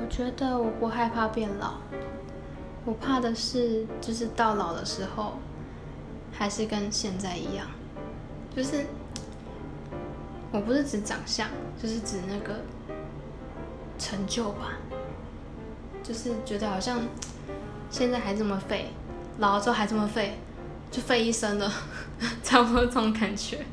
我觉得我不害怕变老我怕的是就是到老的时候还是跟现在一样就是我不是指长相就是指那个成就吧就是觉得好像现在还这么废老了之后还这么废就废一生了 差不多这种感觉。